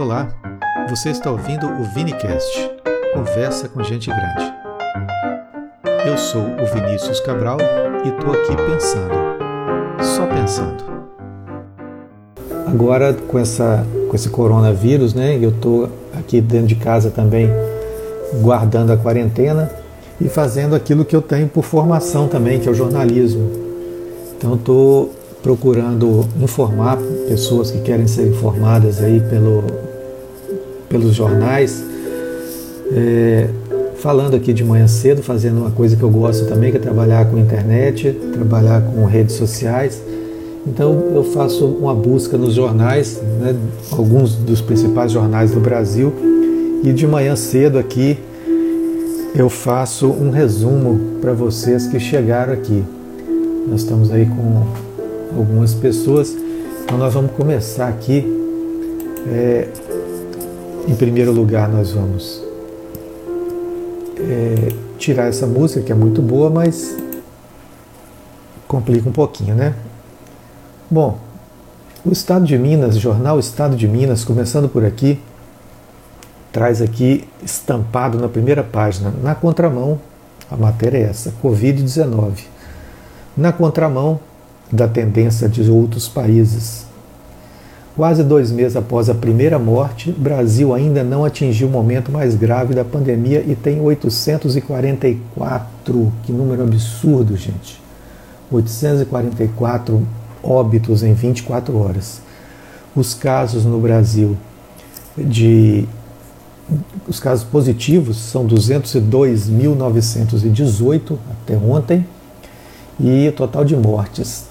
Olá, você está ouvindo o Vinicast, conversa com gente grande. Eu sou o Vinícius Cabral e estou aqui pensando, só pensando. Agora com, essa, com esse coronavírus, né, eu estou aqui dentro de casa também guardando a quarentena e fazendo aquilo que eu tenho por formação também, que é o jornalismo. Então estou procurando informar pessoas que querem ser informadas aí pelo, pelos jornais, é, falando aqui de manhã cedo, fazendo uma coisa que eu gosto também, que é trabalhar com internet, trabalhar com redes sociais. Então eu faço uma busca nos jornais, né, alguns dos principais jornais do Brasil, e de manhã cedo aqui eu faço um resumo para vocês que chegaram aqui. Nós estamos aí com algumas pessoas, então nós vamos começar aqui. É, em primeiro lugar, nós vamos é, tirar essa música que é muito boa, mas complica um pouquinho, né? Bom, o Estado de Minas, jornal Estado de Minas, começando por aqui, traz aqui estampado na primeira página, na contramão, a matéria é essa, Covid-19. Na contramão da tendência de outros países. Quase dois meses após a primeira morte, Brasil ainda não atingiu o momento mais grave da pandemia e tem 844. Que número absurdo, gente! 844 óbitos em 24 horas. Os casos no Brasil de os casos positivos são 202.918 até ontem e o total de mortes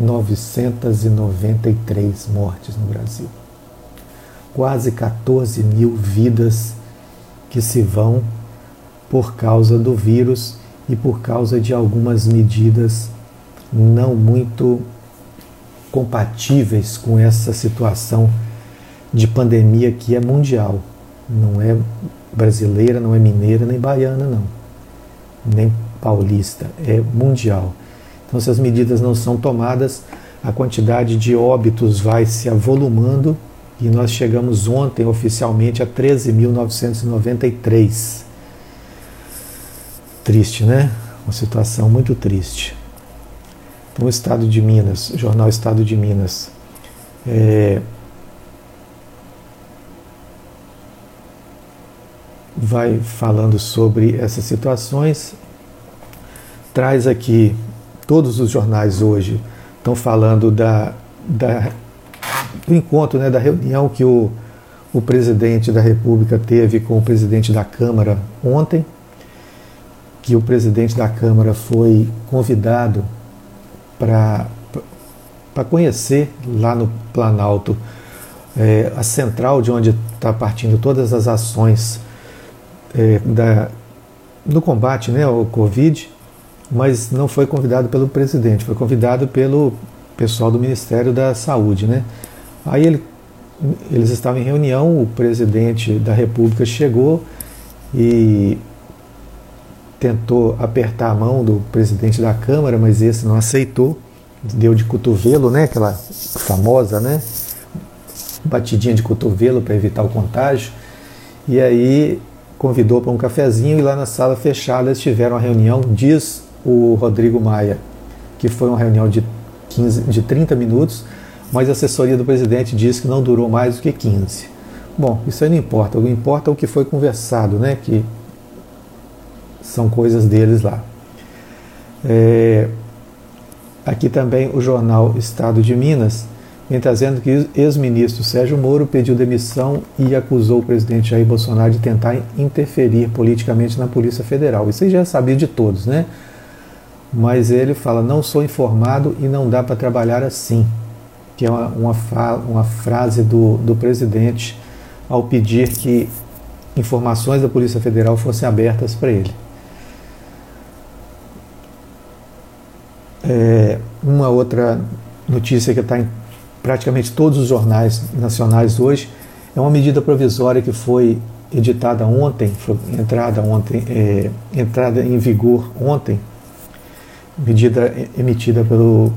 13.993 mortes no Brasil. Quase 14 mil vidas que se vão por causa do vírus e por causa de algumas medidas não muito compatíveis com essa situação de pandemia que é mundial. Não é brasileira, não é mineira, nem baiana, não. Nem paulista, é mundial. Então, se as medidas não são tomadas, a quantidade de óbitos vai se avolumando e nós chegamos ontem oficialmente a 13.993. Triste, né? Uma situação muito triste. Então, o Estado de Minas, o jornal Estado de Minas, é, vai falando sobre essas situações, traz aqui, todos os jornais hoje estão falando da, da, do encontro, né, da reunião que o, o presidente da República teve com o presidente da Câmara ontem, que o presidente da Câmara foi convidado para conhecer lá no Planalto é, a central de onde está partindo todas as ações é, da, no combate né, ao Covid, mas não foi convidado pelo presidente, foi convidado pelo pessoal do Ministério da Saúde. Né? Aí ele, eles estavam em reunião, o presidente da República chegou e tentou apertar a mão do presidente da Câmara, mas esse não aceitou, deu de cotovelo, né, aquela famosa, né, batidinha de cotovelo para evitar o contágio. E aí convidou para um cafezinho e lá na sala fechada eles tiveram uma reunião, diz o Rodrigo Maia, que foi uma reunião de, 15, de 30 minutos, mas a assessoria do presidente diz que não durou mais do que 15. Bom, isso aí não importa, o que importa é o que foi conversado, né? Que são coisas deles lá. É, aqui também o jornal Estado de Minas vem trazendo que ex-ministro Sérgio Moro pediu demissão e acusou o presidente Jair Bolsonaro de tentar interferir politicamente na Polícia Federal. Isso aí já é sabido de todos, né? Mas ele fala: não sou informado e não dá para trabalhar assim, que é uma, uma, uma frase do, do presidente ao pedir que informações da Polícia Federal fossem abertas para ele. É, uma outra notícia que está em praticamente todos os jornais nacionais hoje. É uma medida provisória que foi editada ontem, foi entrada ontem, é, entrada em vigor ontem, medida emitida pelo,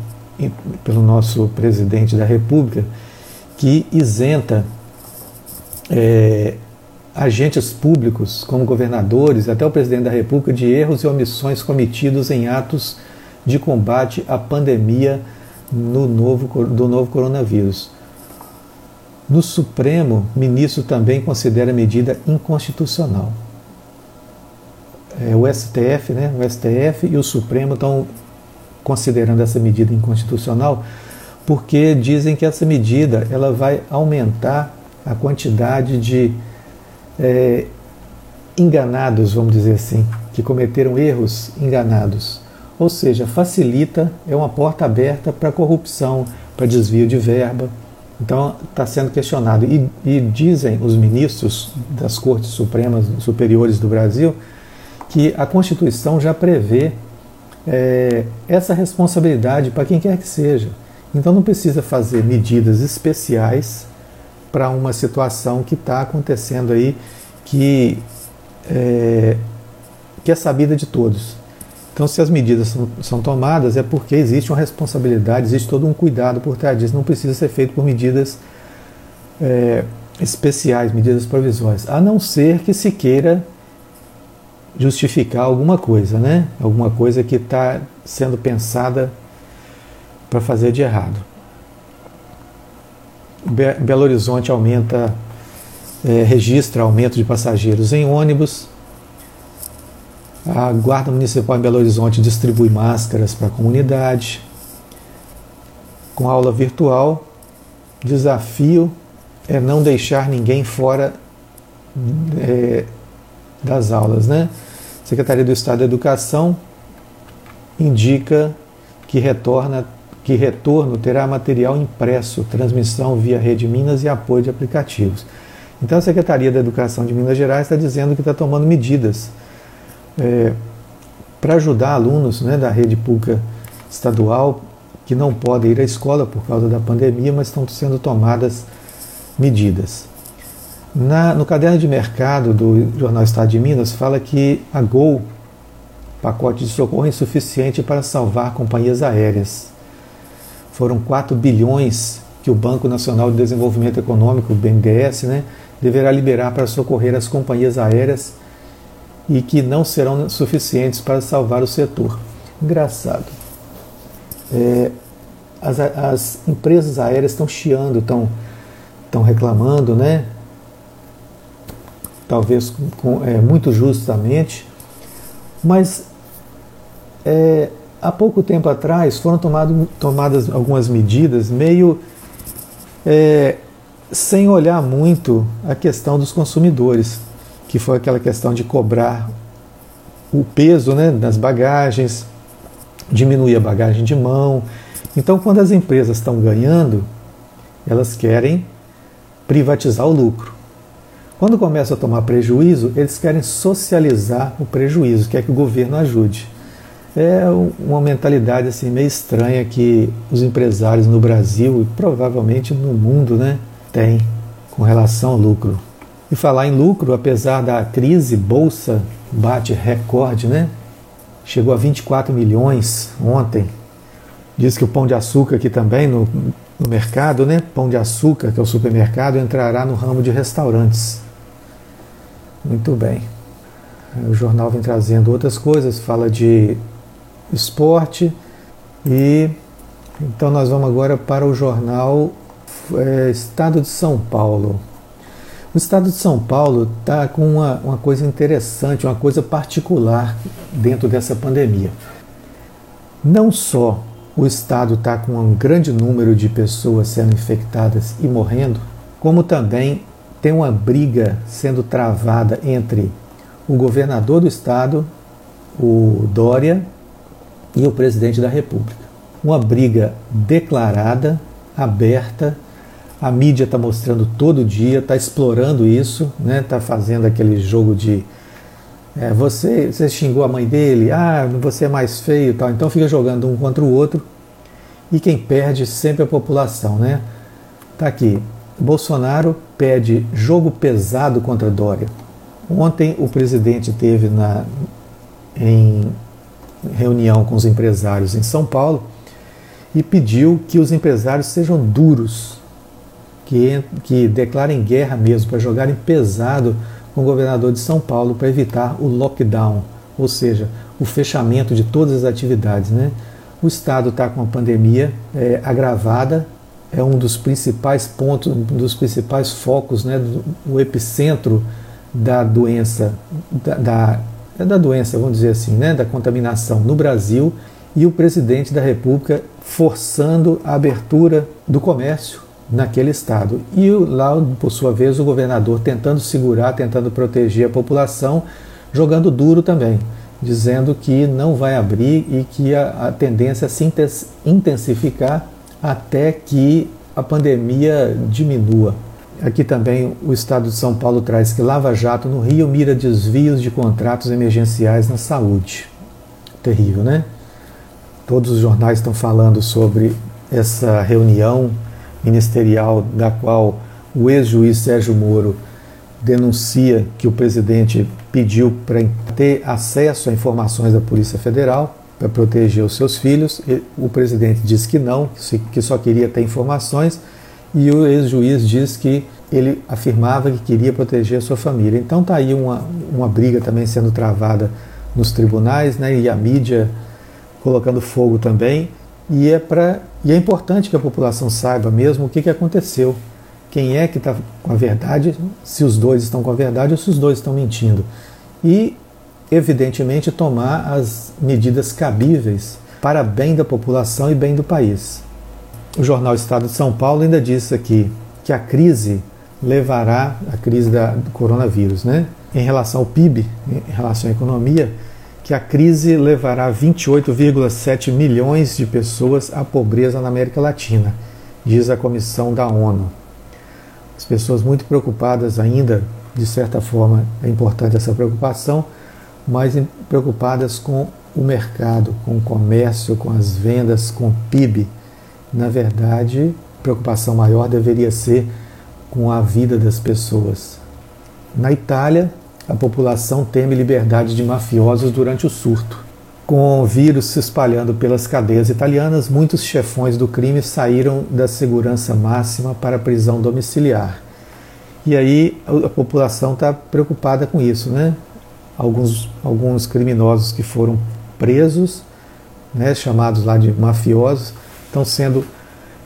pelo nosso presidente da República, que isenta é, agentes públicos, como governadores, até o presidente da República, de erros e omissões cometidos em atos de combate à pandemia no novo, do novo coronavírus. No Supremo, ministro também considera a medida inconstitucional. É, o STF, né, o STF e o Supremo estão considerando essa medida inconstitucional porque dizem que essa medida ela vai aumentar a quantidade de é, enganados, vamos dizer assim, que cometeram erros enganados. Ou seja, facilita, é uma porta aberta para corrupção, para desvio de verba. Então está sendo questionado. E, e, dizem os ministros das Cortes Supremas Superiores do Brasil que a Constituição já prevê é, essa responsabilidade para quem quer que seja. Então não precisa fazer medidas especiais para uma situação que está acontecendo aí que é, que é sabida de todos. Então, se as medidas são, são, tomadas, é porque existe uma responsabilidade, existe todo um cuidado por trás disso. Não precisa ser feito por medidas é, especiais, medidas provisórias, a não ser que se queira justificar alguma coisa, né? Alguma coisa que está sendo pensada para fazer de errado. Belo Horizonte aumenta, é, registra aumento de passageiros em ônibus. A Guarda Municipal em Belo Horizonte distribui máscaras para a comunidade. Com aula virtual, desafio é não deixar ninguém fora é, das aulas, né? Secretaria do Estado da Educação indica que retorna que retorno terá material impresso, transmissão via rede Minas e apoio de aplicativos. Então a Secretaria da Educação de Minas Gerais está dizendo que está tomando medidas é, para ajudar alunos né, da rede pública estadual que não podem ir à escola por causa da pandemia, mas estão sendo tomadas medidas. Na, no caderno de mercado do Jornal Estado de Minas, fala que a Gol, pacote de socorro é insuficiente para salvar companhias aéreas. Foram 4 bilhões que o Banco Nacional de Desenvolvimento Econômico, BNDES, né, deverá liberar para socorrer as companhias aéreas e que não serão suficientes para salvar o setor. Engraçado. É, as, as, empresas aéreas estão chiando, estão reclamando, né? Talvez com, é, muito justamente, mas é, há pouco tempo atrás foram tomado, tomadas algumas medidas meio é, sem olhar muito a questão dos consumidores, que foi aquela questão de cobrar o peso né, das bagagens, diminuir a bagagem de mão. Então, quando as empresas estão ganhando, elas querem privatizar o lucro. Quando começam a tomar prejuízo, eles querem socializar o prejuízo, quer que o governo ajude. É uma mentalidade assim meio estranha que os empresários no Brasil e provavelmente no mundo, né, têm com relação ao lucro. E falar em lucro, apesar da crise, bolsa bate recorde, né? Chegou a 24 milhões ontem. Diz que o pão de açúcar aqui também no, no mercado, né? Pão de açúcar, que é o supermercado, entrará no ramo de restaurantes. Muito bem. O jornal vem trazendo outras coisas, fala de esporte e então nós vamos agora para o jornal é, Estado de São Paulo. O Estado de São Paulo está com uma, uma coisa interessante, uma coisa particular dentro dessa pandemia. Não só o Estado está com um grande número de pessoas sendo infectadas e morrendo, como também tem uma briga sendo travada entre o governador do estado, o Dória, e o presidente da República. Uma briga declarada, aberta, a mídia está mostrando todo dia, está explorando isso, está né? Tá fazendo aquele jogo de é, você, você xingou a mãe dele, ah, você é mais feio tal. Então fica jogando um contra o outro e quem perde sempre é a população, né? Tá aqui. Bolsonaro pede jogo pesado contra Dória. Ontem o presidente teve na, em reunião com os empresários em São Paulo e pediu que os empresários sejam duros, que, que declarem guerra mesmo, para jogarem pesado com o governador de São Paulo para evitar o lockdown, ou seja, o fechamento de todas as atividades. Né? O Estado está com a pandemia é, agravada, é um dos principais pontos, um dos principais focos, né, o epicentro da doença, da, da, é da doença, vamos dizer assim, né, da contaminação no Brasil, e o presidente da República forçando a abertura do comércio naquele estado. E lá, por sua vez, o governador tentando segurar, tentando proteger a população, jogando duro também, dizendo que não vai abrir e que a, a tendência é se intensificar até que a pandemia diminua. Aqui também o Estado de São Paulo traz que Lava Jato no Rio mira desvios de contratos emergenciais na saúde. Terrível, né? Todos os jornais estão falando sobre essa reunião ministerial da qual o ex-juiz Sérgio Moro denuncia que o presidente pediu para ter acesso a informações da Polícia Federal para proteger os seus filhos. O presidente diz que não, que só queria ter informações, e o ex-juiz diz que ele afirmava que queria proteger a sua família. Então está aí uma, uma briga também sendo travada nos tribunais, né, e a mídia colocando fogo também. E é, pra, e é importante que a população saiba mesmo o que, que aconteceu. Quem é que está com a verdade, se os dois estão com a verdade ou se os dois estão mentindo. E, evidentemente, tomar as medidas cabíveis para bem da população e bem do país. O jornal Estado de São Paulo ainda disse aqui que a crise levará, a crise da, do coronavírus, né? em relação ao PIB, em relação à economia, que a crise levará 28,7 milhões de pessoas à pobreza na América Latina, diz a comissão da ONU. As pessoas muito preocupadas ainda, de certa forma é importante essa preocupação, mas preocupadas com o mercado, com o comércio, com as vendas, com o PIB. Na verdade, preocupação maior deveria ser com a vida das pessoas. Na Itália, a população teme liberdade de mafiosos durante o surto. Com o vírus se espalhando pelas cadeias italianas, muitos chefões do crime saíram da segurança máxima para a prisão domiciliar. E aí a população está preocupada com isso, né? Alguns, alguns criminosos que foram presos, né, chamados lá de mafiosos, estão sendo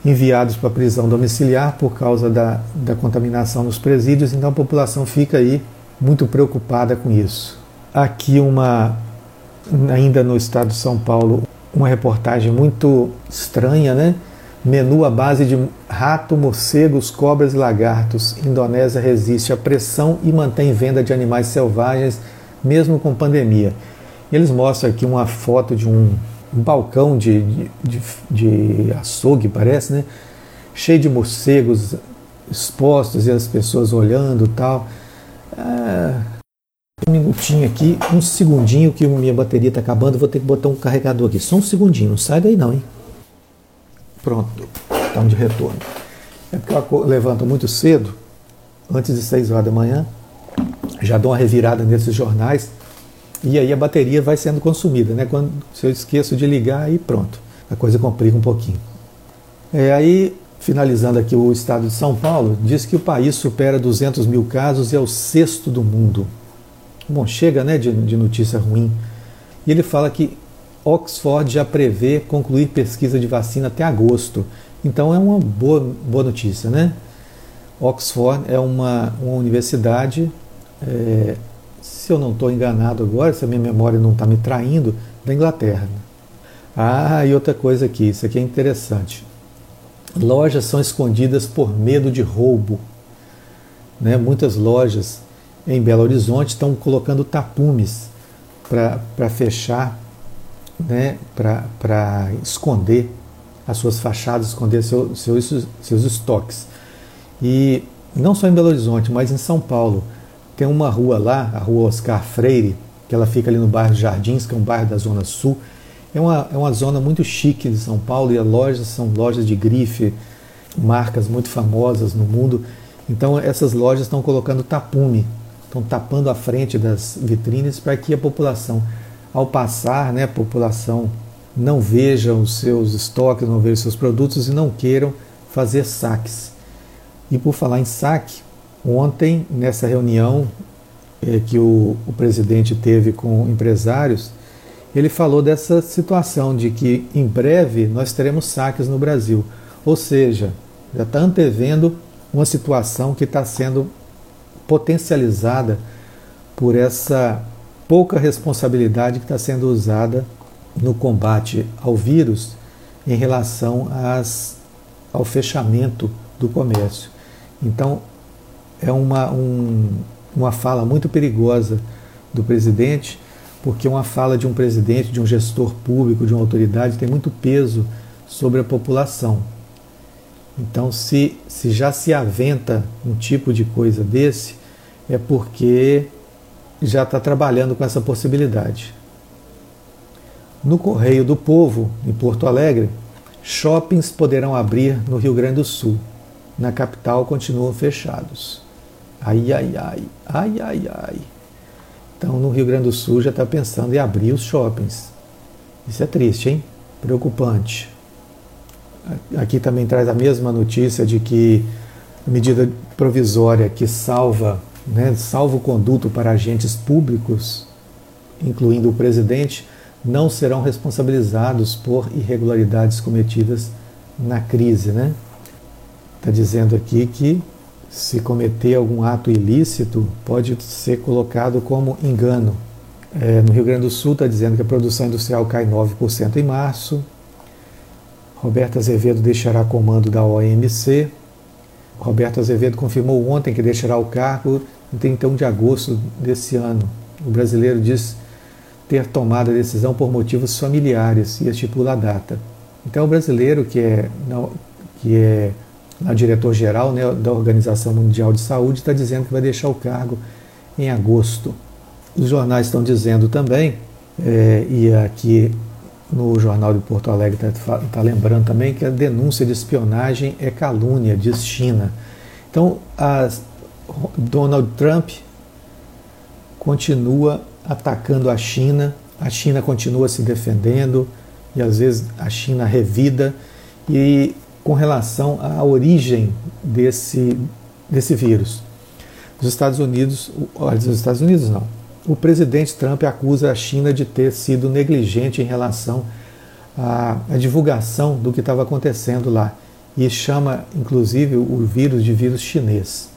enviados para a prisão domiciliar por causa da, da contaminação nos presídios, então a população fica aí muito preocupada com isso. Aqui uma ainda no estado de São Paulo, uma reportagem muito estranha, né? Menu à base de rato, morcegos, cobras e lagartos. Indonésia resiste à pressão e mantém venda de animais selvagens, mesmo com pandemia. Eles mostram aqui uma foto de um, balcão de, de, de, de açougue, parece, né? Cheio de morcegos expostos e as pessoas olhando tal. Ah, um minutinho aqui, um segundinho que minha bateria está acabando, vou ter que botar um carregador aqui. Só um segundinho, não sai daí não, hein? Pronto, estamos de retorno. É porque eu levanto muito cedo, antes de 6 horas da manhã, já dou uma revirada nesses jornais e aí a bateria vai sendo consumida, né? Quando se eu esqueço de ligar, aí pronto, a coisa complica um pouquinho. É, aí finalizando aqui o estado de São Paulo, diz que o país supera 200 mil casos e é o sexto do mundo. Bom, chega né, de, de notícia ruim. E ele fala que Oxford já prevê concluir pesquisa de vacina até agosto. Então é uma boa, boa notícia, né? Oxford é uma, uma universidade, é, se eu não estou enganado agora, se a minha memória não está me traindo, da Inglaterra. Ah, e outra coisa aqui, isso aqui é interessante. Lojas são escondidas por medo de roubo. Né? Muitas lojas em Belo Horizonte estão colocando tapumes para fechar, né? para esconder as suas fachadas, esconder seu, seus, seus estoques. E não só em Belo Horizonte, mas em São Paulo. Tem uma rua lá, a rua Oscar Freire, que ela fica ali no bairro Jardins, que é um bairro da Zona Sul, é uma, é uma zona muito chique de São Paulo e as lojas são lojas de grife, marcas muito famosas no mundo. Então essas lojas estão colocando tapume, estão tapando a frente das vitrines para que a população, ao passar, né, a população não veja os seus estoques, não veja os seus produtos e não queiram fazer saques. E por falar em saque, ontem, nessa reunião é, que o, o presidente teve com empresários, ele falou dessa situação de que em breve nós teremos saques no Brasil. Ou seja, já está antevendo uma situação que está sendo potencializada por essa pouca responsabilidade que está sendo usada no combate ao vírus em relação às, ao fechamento do comércio. Então, é uma, um, uma fala muito perigosa do presidente, porque uma fala de um presidente, de um gestor público, de uma autoridade, tem muito peso sobre a população. Então, se, se já se aventa um tipo de coisa desse, é porque já está trabalhando com essa possibilidade. No Correio do Povo, em Porto Alegre, shoppings poderão abrir no Rio Grande do Sul. Na capital continuam fechados. Ai, ai, ai, ai, ai, ai. Então, no Rio Grande do Sul já está pensando em abrir os shoppings. Isso é triste, hein? Preocupante. Aqui também traz a mesma notícia de que a medida provisória que salva, né, salvo conduto para agentes públicos, incluindo o presidente, não serão responsabilizados por irregularidades cometidas na crise. Né? Está dizendo aqui que se cometer algum ato ilícito, pode ser colocado como engano. É, no Rio Grande do Sul está dizendo que a produção industrial cai 9% em março. Roberto Azevedo deixará comando da OMC. Roberto Azevedo confirmou ontem que deixará o cargo em 31 de agosto desse ano. O brasileiro diz ter tomado a decisão por motivos familiares e estipula a data. Então, o brasileiro que é, que é o diretor-geral né, da Organização Mundial de Saúde está dizendo que vai deixar o cargo em agosto. Os jornais estão dizendo também, é, e aqui no Jornal de Porto Alegre está tá lembrando também, que a denúncia de espionagem é calúnia, diz China. Então, Donald Trump continua atacando a China, a China continua se defendendo, e às vezes a China revida, e com relação à origem desse, desse vírus. Os Estados Unidos, os Estados Unidos não. O presidente Trump acusa a China de ter sido negligente em relação à, à divulgação do que estava acontecendo lá e chama, inclusive, o vírus de vírus chinês.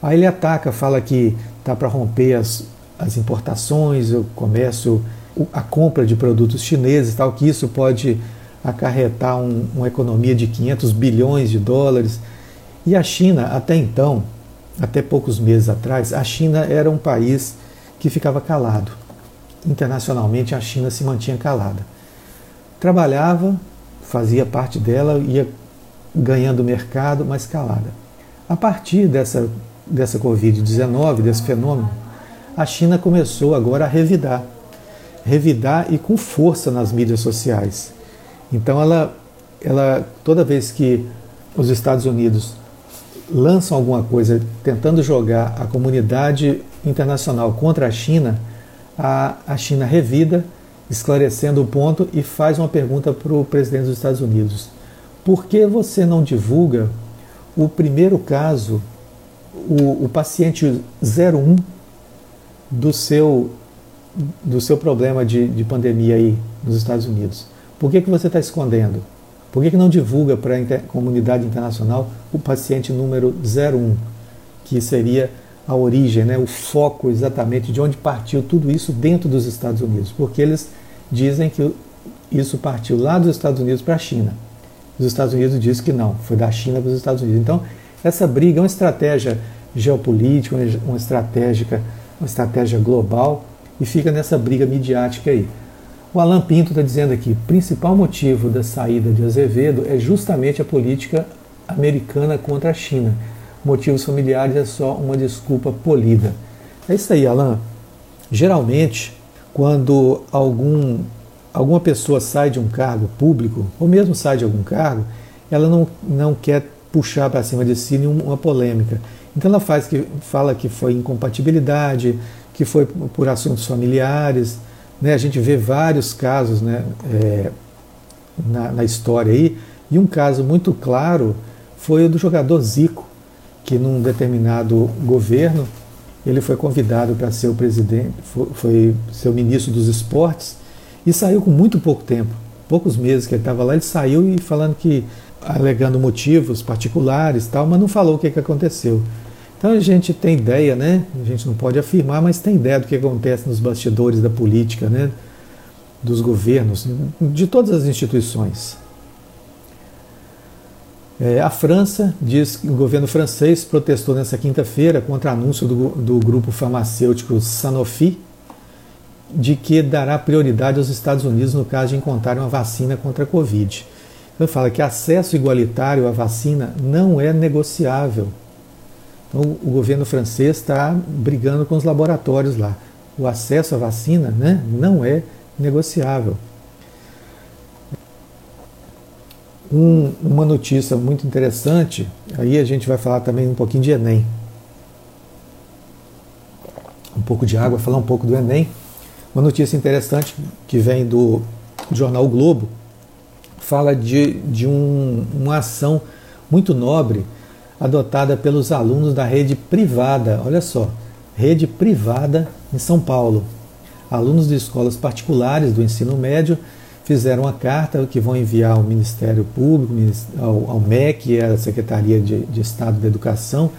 Aí ele ataca, fala que está para romper as, as importações, o comércio, a compra de produtos chineses, tal, que isso pode acarretar um, uma economia de 500 bilhões de dólares. E a China, até então, até poucos meses atrás, a China era um país que ficava calado. Internacionalmente, a China se mantinha calada. Trabalhava, fazia parte dela, ia ganhando mercado, mas calada. A partir dessa, dessa Covid-19, desse fenômeno, a China começou agora a revidar. Revidar e com força nas mídias sociais. Então ela, ela toda vez que os Estados Unidos lançam alguma coisa tentando jogar a comunidade internacional contra a China, a, a China revida, esclarecendo o ponto e faz uma pergunta para o presidente dos Estados Unidos: por que você não divulga o primeiro caso, o, o paciente 01 do seu, do seu problema de, de pandemia aí nos Estados Unidos? Por que, que você está escondendo? Por que, que não divulga para a inter comunidade internacional o paciente número 01, que seria a origem, né, o foco exatamente de onde partiu tudo isso dentro dos Estados Unidos? Porque eles dizem que isso partiu lá dos Estados Unidos para a China. Os Estados Unidos dizem que não, foi da China para os Estados Unidos. Então, essa briga é uma estratégia geopolítica, uma estratégia, uma estratégia global e fica nessa briga midiática aí. O Alan Pinto está dizendo aqui: o principal motivo da saída de Azevedo é justamente a política americana contra a China. Motivos familiares é só uma desculpa polida. É isso aí, Alan. Geralmente, quando algum, alguma pessoa sai de um cargo público, ou mesmo sai de algum cargo, ela não, não quer puxar para cima de si nenhuma polêmica. Então ela faz que, fala que foi incompatibilidade, que foi por assuntos familiares, né, a gente vê vários casos né, é, na, na, história aí, e um caso muito claro foi o do jogador Zico. que num determinado governo ele foi convidado para ser o presidente, foi, foi ser o ministro dos esportes e saiu com muito pouco tempo, poucos meses que ele estava lá, ele saiu e falando que alegando motivos particulares tal, mas não falou o que, que aconteceu. Então a gente tem ideia, né? A gente não pode afirmar, mas tem ideia do que acontece nos bastidores da política, né? Dos governos, de todas as instituições. É, a França diz que o governo francês protestou nessa quinta-feira contra o anúncio do, do grupo farmacêutico Sanofi de que dará prioridade aos Estados Unidos no caso de encontrar uma vacina contra a Covid. Então fala que acesso igualitário à vacina não é negociável. Então o governo francês está brigando com os laboratórios lá. O acesso à vacina né, não é negociável. Um, uma notícia muito interessante, aí a gente vai falar também um pouquinho de Enem. Um pouco de água, falar um pouco do Enem. Uma notícia interessante que vem do jornal o Globo fala de, de um, uma ação muito nobre adotada pelos alunos da rede privada. Olha só, rede privada em São Paulo. Alunos de escolas particulares do ensino médio fizeram uma carta que vão enviar ao Ministério Público, ao, MEC, a Secretaria de, de Estado da Educação,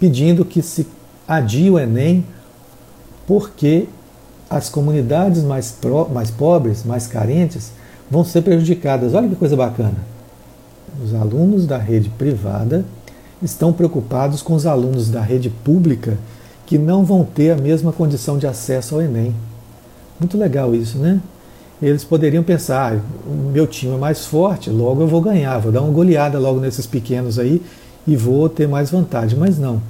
pedindo que se adie o Enem, porque as comunidades mais, pro, mais pobres, mais carentes, vão ser prejudicadas. Olha que coisa bacana. Os alunos da rede privada estão preocupados com os alunos da rede pública que não vão ter a mesma condição de acesso ao Enem. Muito legal isso, né? eles poderiam pensar: ah, meu time é mais forte, logo eu vou ganhar, vou dar uma goleada logo nesses pequenos aí e vou ter mais vantagem. Mas não.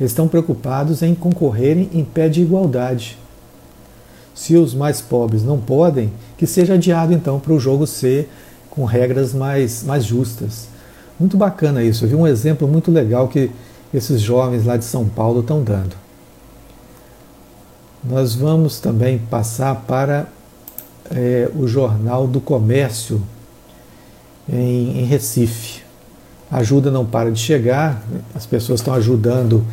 Eles estão preocupados em concorrerem em pé de igualdade. Se os mais pobres não podem, que seja adiado então para o jogo ser com regras mais, mais justas. Muito bacana isso. Eu vi um exemplo muito legal que esses jovens lá de São Paulo estão dando. Nós vamos também passar para é, o Jornal do Comércio em, em, Recife. A ajuda não para de chegar, as pessoas estão ajudando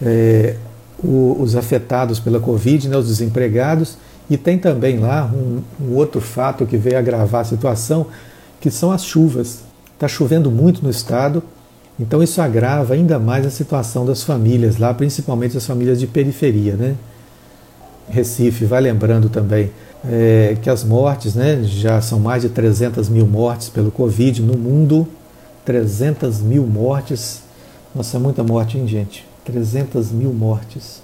é, o, os afetados pela Covid, né, os desempregados, e tem também lá um, um outro fato que veio agravar a situação, que são as chuvas. Está chovendo muito no estado, então isso agrava ainda mais a situação das famílias lá, principalmente as famílias de periferia. Né? Recife, vai lembrando também é, que as mortes, né, já são mais de 300 mil mortes pelo Covid no mundo, 300 mil mortes, nossa, é muita morte, hein, gente? 300 mil mortes.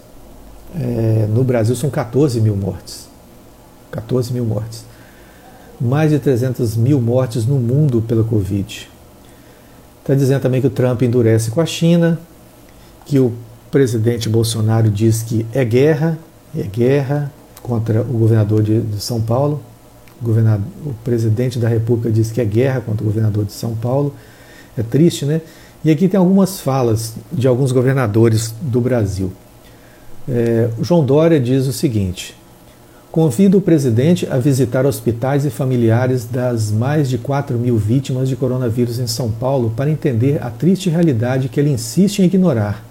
É, no Brasil são 14 mil mortes. 14 mil mortes. Mais de 300 mil mortes no mundo pela Covid. Está dizendo também que o Trump endurece com a China, que o presidente Bolsonaro diz que é guerra, é guerra, contra o governador de, de São Paulo. O, governador, o presidente da República disse que é guerra contra o governador de São Paulo. É triste, né? E aqui tem algumas falas de alguns governadores do Brasil. É, o João Dória diz o seguinte: convido o presidente a visitar hospitais e familiares das mais de 4 mil vítimas de coronavírus em São Paulo para entender a triste realidade que ele insiste em ignorar.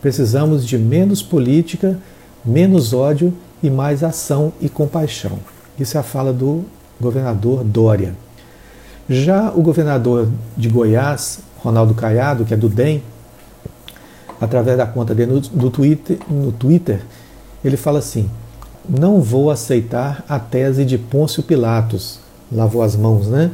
Precisamos de menos política, menos ódio e mais ação e compaixão. Isso é a fala do governador Dória. Já o governador de Goiás, Ronaldo Caiado, que é do DEM, através da conta dele no, Twitter, no Twitter, ele fala assim: Não vou aceitar a tese de Pôncio Pilatos. Lavou as mãos, né?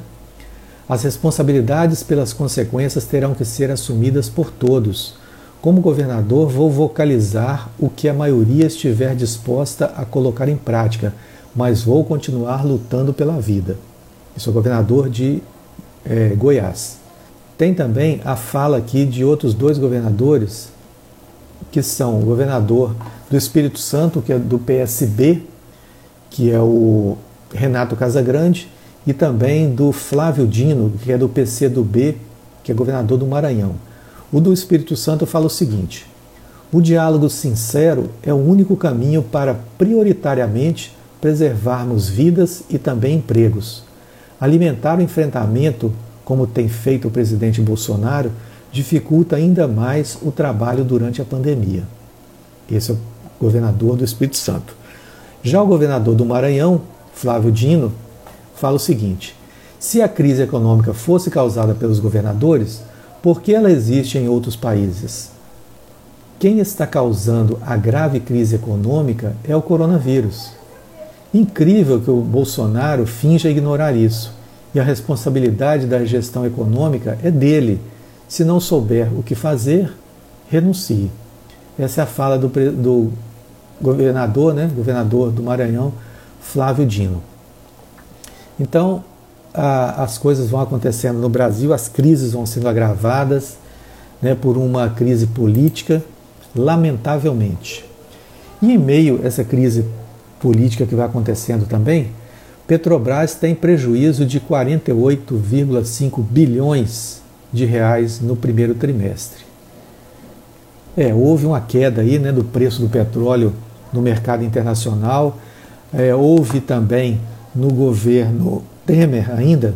As responsabilidades pelas consequências terão que ser assumidas por todos. Como governador, vou vocalizar o que a maioria estiver disposta a colocar em prática, mas vou continuar lutando pela vida. Eu sou governador de é, Goiás. Tem também a fala aqui de outros dois governadores, que são o governador do Espírito Santo, que é do PSB, que é o Renato Casagrande, e também do Flávio Dino, que é do PCdoB, que é governador do Maranhão. O do Espírito Santo fala o seguinte: o diálogo sincero é o único caminho para, prioritariamente, preservarmos vidas e também empregos. Alimentar o enfrentamento, como tem feito o presidente Bolsonaro, dificulta ainda mais o trabalho durante a pandemia. Esse é o governador do Espírito Santo. Já o governador do Maranhão, Flávio Dino, fala o seguinte: se a crise econômica fosse causada pelos governadores, por que ela existe em outros países? Quem está causando a grave crise econômica é o coronavírus. Incrível que o Bolsonaro finja ignorar isso. E a responsabilidade da gestão econômica é dele. Se não souber o que fazer, renuncie. Essa é a fala do, do governador, né, governador do Maranhão, Flávio Dino. Então, a, as coisas vão acontecendo no Brasil, as crises vão sendo agravadas né, por uma crise política, lamentavelmente. E em meio a essa crise política que vai acontecendo também, Petrobras tem prejuízo de 48,5 bilhões de reais no primeiro trimestre. É, houve uma queda aí, né, do preço do petróleo no mercado internacional. É, houve também no governo Temer ainda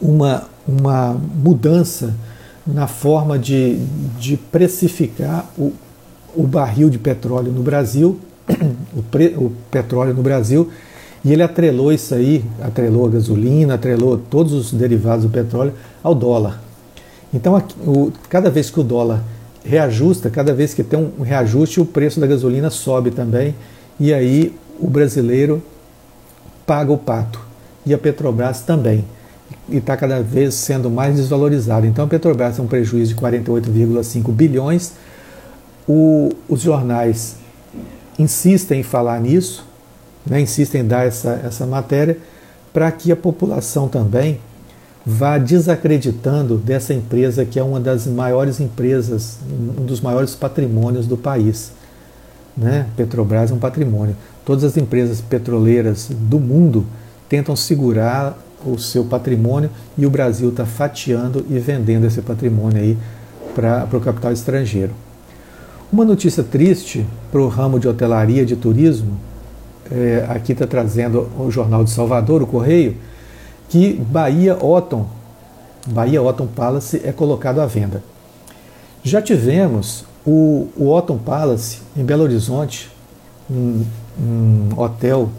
uma, uma mudança na forma de, de precificar o, o barril de petróleo no Brasil, o, pre, o petróleo no Brasil, e ele atrelou isso aí, atrelou a gasolina, atrelou todos os derivados do petróleo ao dólar. Então, o, cada vez que o dólar reajusta, cada vez que tem um reajuste, o preço da gasolina sobe também, e aí o brasileiro paga o pato. E a Petrobras também. E está cada vez sendo mais desvalorizada. Então a Petrobras tem um prejuízo de 48,5 bilhões. O, os jornais insistem em falar nisso, né, insistem em dar essa, essa matéria, para que a população também vá desacreditando dessa empresa que é uma das maiores empresas, um dos maiores patrimônios do país. Né? Petrobras é um patrimônio. Todas as empresas petroleiras do mundo tentam segurar o seu patrimônio e o Brasil está fatiando e vendendo esse patrimônio aí para o capital estrangeiro. Uma notícia triste para o ramo de hotelaria de turismo, é, aqui está trazendo o Jornal de Salvador, o Correio, que Bahia Otton, Bahia Otton Palace é colocado à venda. Já tivemos o, o Otton Palace em Belo Horizonte, um, um hotel,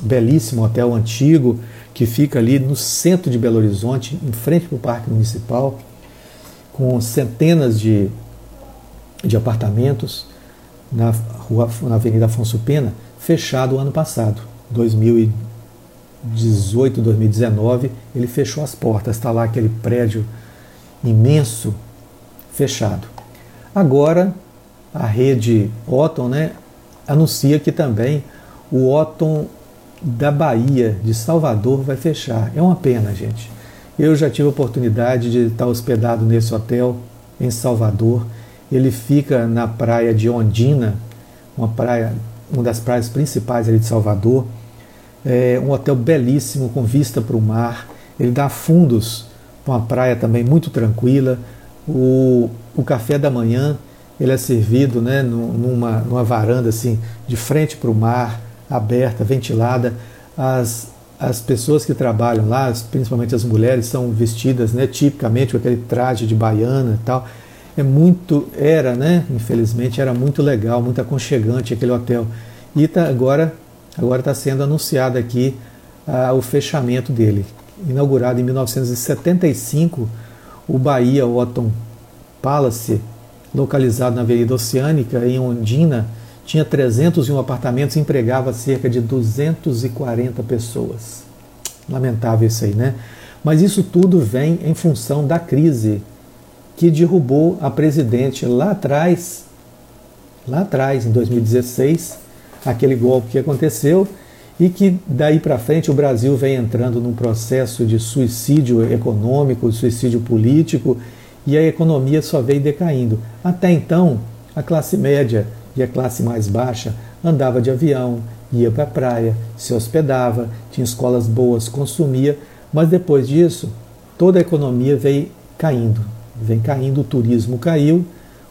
belíssimo hotel antigo, que fica ali no centro de Belo Horizonte, em frente para o Parque Municipal, com centenas de, de apartamentos na, rua, na Avenida Afonso Pena, fechado o ano passado, 2020 2018, 2019, ele fechou as portas. Está lá aquele prédio imenso fechado. Agora, a rede Otton né, anuncia que também o Otton da Bahia, de Salvador, vai fechar. É uma pena, gente. Eu já tive a oportunidade de estar hospedado nesse hotel em Salvador. Ele fica na praia de Ondina, uma praia, uma das praias principais ali de Salvador é um hotel belíssimo com vista para o mar. Ele dá fundos para uma praia também muito tranquila. O, o café da manhã ele é servido né, numa, numa varanda assim de frente para o mar, aberta, ventilada. As, as pessoas que trabalham lá, principalmente as mulheres, são vestidas né, tipicamente com aquele traje de baiana e tal. É muito, era, né? Infelizmente, era muito legal, muito aconchegante aquele hotel. E tá, agora Agora está sendo anunciado aqui ah, o fechamento dele. Inaugurado em 1975, o Bahia Otton Palace, localizado na Avenida Oceânica, em Ondina, tinha 301 apartamentos e empregava cerca de 240 pessoas. Lamentável isso aí, né? Mas isso tudo vem em função da crise que derrubou a presidente lá atrás, lá atrás, em 2016, aquele golpe que aconteceu e que daí para frente o Brasil vem entrando num processo de suicídio econômico, suicídio político e a economia só veio decaindo. Até então, a classe média e a classe mais baixa andava de avião, ia para a praia, se hospedava, tinha escolas boas, consumia, mas depois disso, toda a economia veio caindo. Vem caindo, o turismo caiu,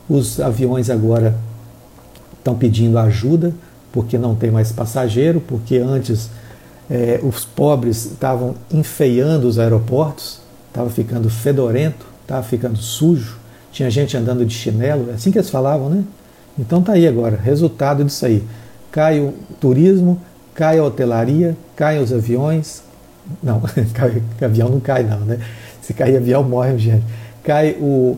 os aviões agora estão pedindo ajuda, porque não tem mais passageiro, porque antes é, os pobres estavam enfeiando os aeroportos, estava ficando fedorento, estava ficando sujo, tinha gente andando de chinelo, é assim que eles falavam, né? Então tá aí agora, resultado disso aí. Cai o turismo, cai a hotelaria, cai os aviões. Não, avião não cai não, né? Se cair avião, morre gente. Cai o,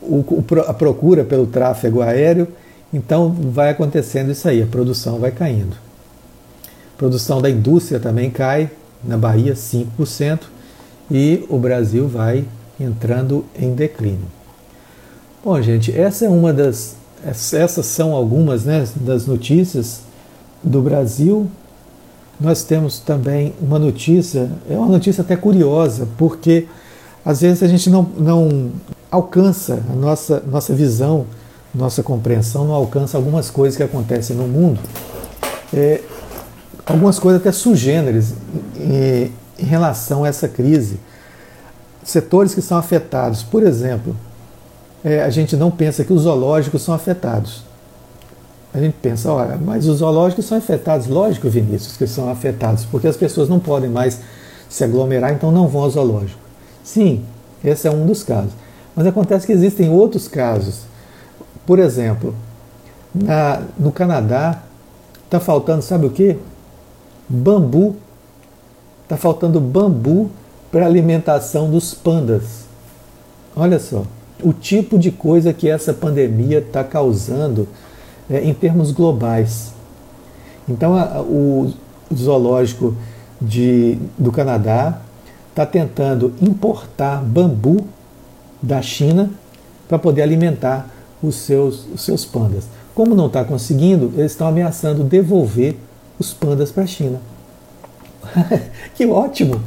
o, a procura pelo tráfego aéreo, então vai acontecendo isso aí, a produção vai caindo. A produção da indústria também cai, na Bahia 5%, e o Brasil vai entrando em declínio. Bom, gente, essa é uma das essas são algumas né, das notícias do Brasil. Nós temos também uma notícia, é uma notícia até curiosa, porque às vezes a gente não, não alcança a nossa, nossa visão, nossa compreensão, não alcança algumas coisas que acontecem no mundo, é, algumas coisas até sugêneres em, em relação a essa crise. Setores que são afetados, por exemplo, é, a gente não pensa que os zoológicos são afetados. A gente pensa, olha, mas os zoológicos são afetados, lógico, Vinícius, que são afetados, porque as pessoas não podem mais se aglomerar, então não vão ao zoológico. Sim, esse é um dos casos. Mas acontece que existem outros casos. Por exemplo, na, no Canadá está faltando, sabe o que? Bambu. Está faltando bambu para alimentação dos pandas. Olha só o tipo de coisa que essa pandemia está causando é, em termos globais. Então, a, o zoológico de, do Canadá está tentando importar bambu da China para poder alimentar os seus, os seus pandas. Como não está conseguindo, eles estão ameaçando devolver os pandas para a China. que ótimo!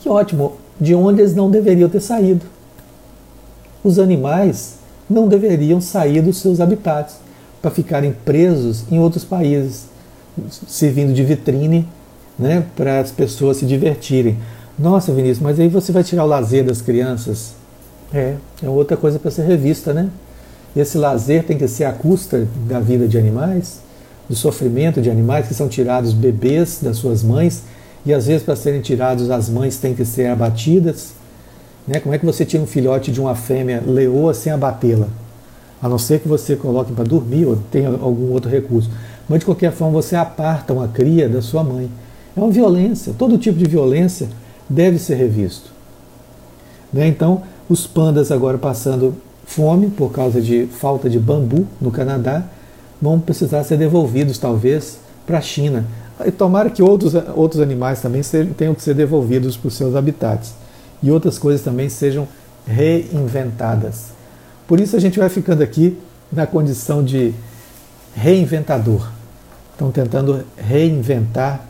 Que ótimo! De onde eles não deveriam ter saído os animais não deveriam sair dos seus habitats para ficarem presos em outros países, servindo de vitrine né, para as pessoas se divertirem. Nossa, Vinícius, mas aí você vai tirar o lazer das crianças? É, é outra coisa para ser revista, né? Esse lazer tem que ser à custa da vida de animais, do sofrimento de animais que são tirados bebês das suas mães e às vezes para serem tirados as mães têm que ser abatidas né? Como é que você tira um filhote de uma fêmea leoa sem abatê-la? A não ser que você coloque para dormir ou tenha algum outro recurso. Mas de qualquer forma você aparta uma cria da sua mãe. É uma violência. Todo tipo de violência deve ser revisto. Né? Então, os pandas agora passando fome por causa de falta de bambu no Canadá vão precisar ser devolvidos, talvez, para a China. E tomara que outros, outros animais também tenham que ser devolvidos para os seus habitats e outras coisas também sejam reinventadas. Por isso a gente vai ficando aqui na condição de reinventador. Estão tentando reinventar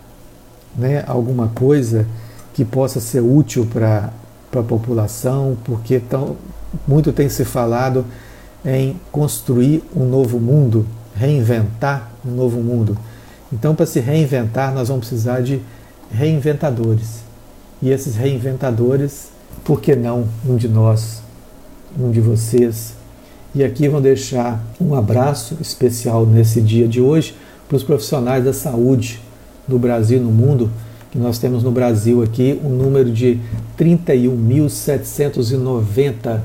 né, alguma coisa que possa ser útil para a população, porque tão, muito tem se falado em construir um novo mundo, reinventar um novo mundo. Então, para se reinventar, nós vamos precisar de reinventadores e esses reinventadores, por que não um de nós, um de vocês? E aqui vou deixar um abraço especial nesse dia de hoje para os profissionais da saúde no Brasil no mundo, que nós temos no Brasil aqui um número de 31.790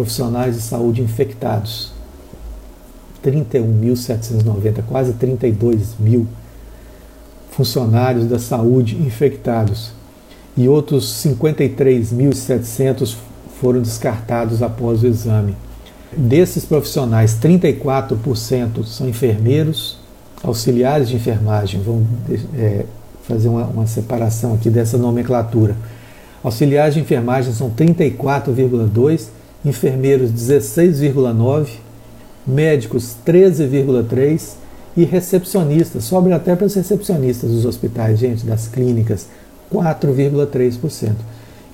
profissionais de saúde infectados. 31.790, quase 32 mil funcionários da saúde infectados e outros 53.700 foram descartados após o exame. Desses profissionais, 34% são enfermeiros, auxiliares de enfermagem, vamos é, fazer uma, uma separação aqui dessa nomenclatura. Auxiliares de enfermagem são 34,2%, enfermeiros 16,9%, médicos 13,3% e recepcionistas, sobra até para os recepcionistas dos hospitais, gente, das clínicas, 4,3%.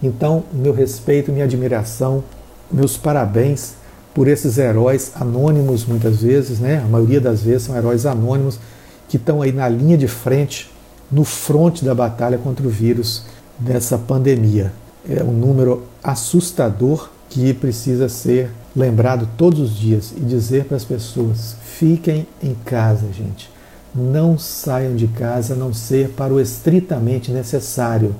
Então, meu respeito, minha admiração, meus parabéns por esses heróis anônimos, muitas vezes, né? A maioria das vezes são heróis anônimos que estão aí na linha de frente, no fronte da batalha contra o vírus dessa pandemia. É um número assustador que precisa ser lembrado todos os dias e dizer para as pessoas: fiquem em casa, gente não saiam de casa a não ser para o estritamente necessário.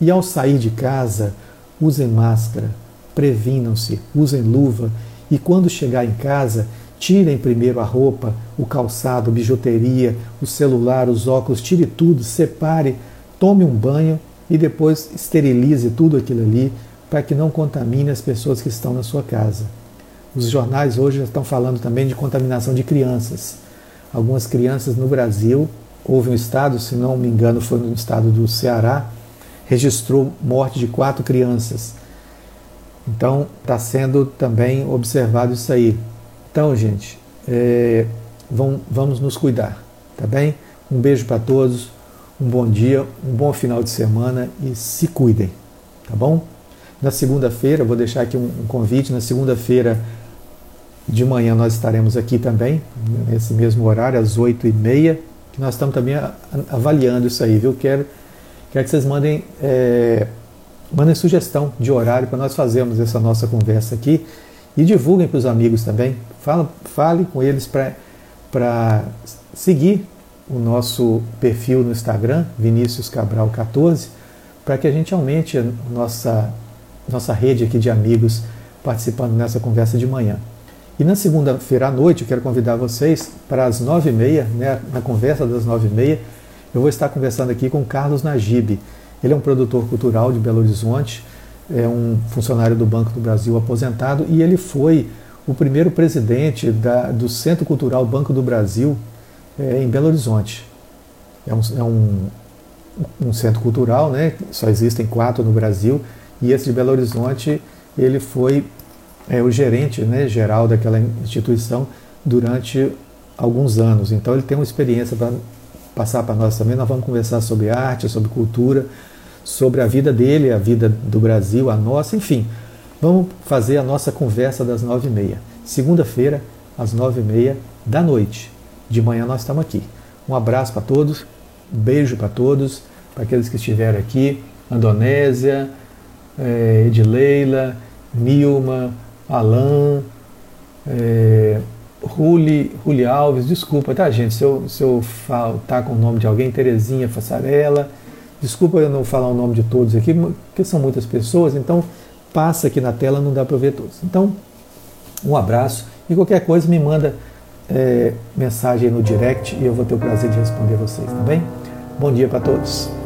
E ao sair de casa, usem máscara, previnam-se, usem luva e quando chegar em casa, tirem primeiro a roupa, o calçado, a bijuteria, o celular, os óculos, tire tudo, separe, tome um banho e depois esterilize tudo aquilo ali para que não contamine as pessoas que estão na sua casa. Os jornais hoje estão falando também de contaminação de crianças. Algumas crianças no Brasil, houve um estado, se não me engano, foi no estado do Ceará, registrou morte de quatro crianças. Então está sendo também observado isso aí. Então, gente, é, vamos, vamos nos cuidar, tá bem? Um beijo para todos, um bom dia, um bom final de semana e se cuidem, tá bom? Na segunda-feira, vou deixar aqui um, um convite, na segunda-feira de manhã nós estaremos aqui também, nesse mesmo horário, às 8h30, que nós estamos também avaliando isso aí, viu? Quero, quero que vocês mandem, é, mandem sugestão de horário para nós fazermos essa nossa conversa aqui e divulguem para os amigos também. Fala, fale com eles para seguir o nosso perfil no Instagram, Vinícius Cabral 14, para que a gente aumente a nossa, nossa rede aqui de amigos participando nessa conversa de manhã. E na segunda-feira à noite, eu quero convidar vocês para as nove e meia, né, na conversa das nove e meia, eu vou estar conversando aqui com Carlos Najib. Ele é um produtor cultural de Belo Horizonte, é um funcionário do Banco do Brasil aposentado e ele foi o primeiro presidente da, do Centro Cultural Banco do Brasil é, em Belo Horizonte. É, um, é um, um, centro cultural, né? só existem quatro no Brasil, e esse de Belo Horizonte ele foi é, o gerente né, geral daquela instituição durante alguns anos. Então ele tem uma experiência para passar para nós também. Nós vamos conversar sobre arte, sobre cultura, sobre a vida dele, a vida do Brasil, a nossa, enfim. Vamos fazer a nossa conversa das nove e meia. Segunda-feira, às nove e meia da noite. De manhã nós estamos aqui. Um abraço para todos, um beijo para todos, para aqueles que estiveram aqui, Andonésia, é, Edileila, Nilma, Alain, é, Ruli, Ruli Alves, desculpa, tá, gente, se eu, se eu faltar com o nome de alguém, Terezinha Fassarela, desculpa eu não falar o nome de todos aqui, porque são muitas pessoas, então passa aqui na tela, não dá para ver todos. Então, um abraço e qualquer coisa me manda é, mensagem no direct e eu vou ter o prazer de responder vocês, tá bem? Bom dia para todos.